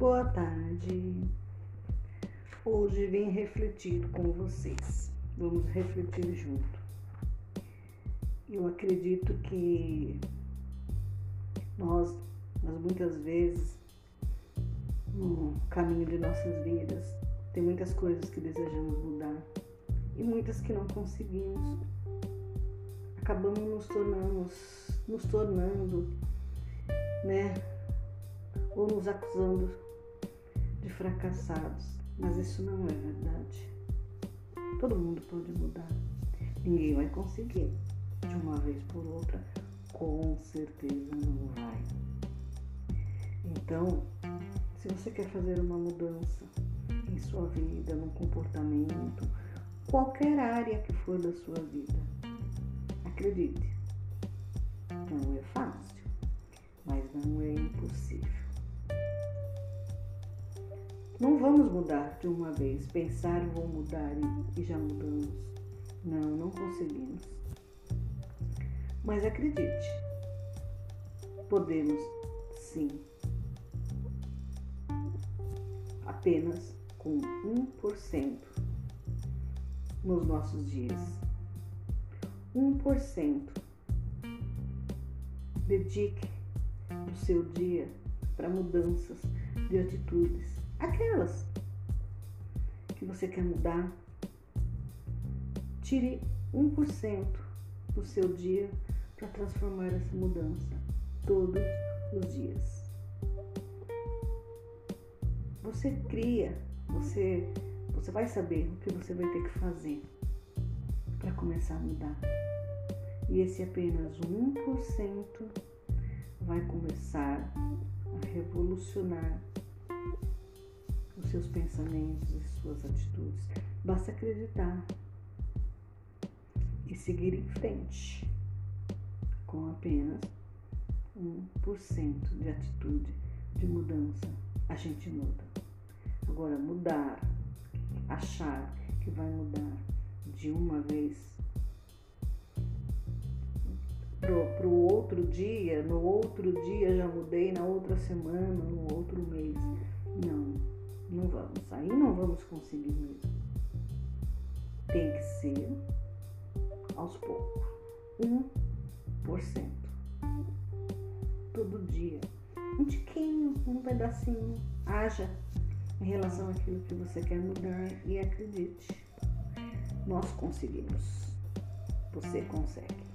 Boa tarde. Hoje vim refletir com vocês. Vamos refletir junto. Eu acredito que nós, nós muitas vezes, no caminho de nossas vidas, tem muitas coisas que desejamos mudar e muitas que não conseguimos. Acabamos nos tornando, nos tornando, né? Ou nos acusando de fracassados. Mas isso não é verdade. Todo mundo pode mudar. Ninguém vai conseguir de uma vez por outra. Com certeza não vai. Então, se você quer fazer uma mudança em sua vida, no comportamento, qualquer área que for da sua vida, acredite, não é fácil, mas não é Não vamos mudar de uma vez, pensar vou mudar e, já mudamos. Não, não conseguimos. Mas acredite, podemos sim. Apenas com 1% nos nossos dias. 1%. Dedique o seu dia para mudanças de atitudes aquelas que você quer mudar. Tire 1% do seu dia para transformar essa mudança todos os dias. Você cria, você, você vai saber o que você vai ter que fazer para começar a mudar. E esse apenas 1% vai começar a revolucionar seus pensamentos e suas atitudes. Basta acreditar e seguir em frente com apenas 1% de atitude de mudança. A gente muda. Agora, mudar, achar que vai mudar de uma vez para o outro dia, no outro dia já mudei, na outra semana, no Conseguir mesmo. Tem que ser aos poucos. 1%. Todo dia. Um tiquinho, um pedacinho. Haja em relação àquilo que você quer mudar e acredite. Nós conseguimos. Você consegue.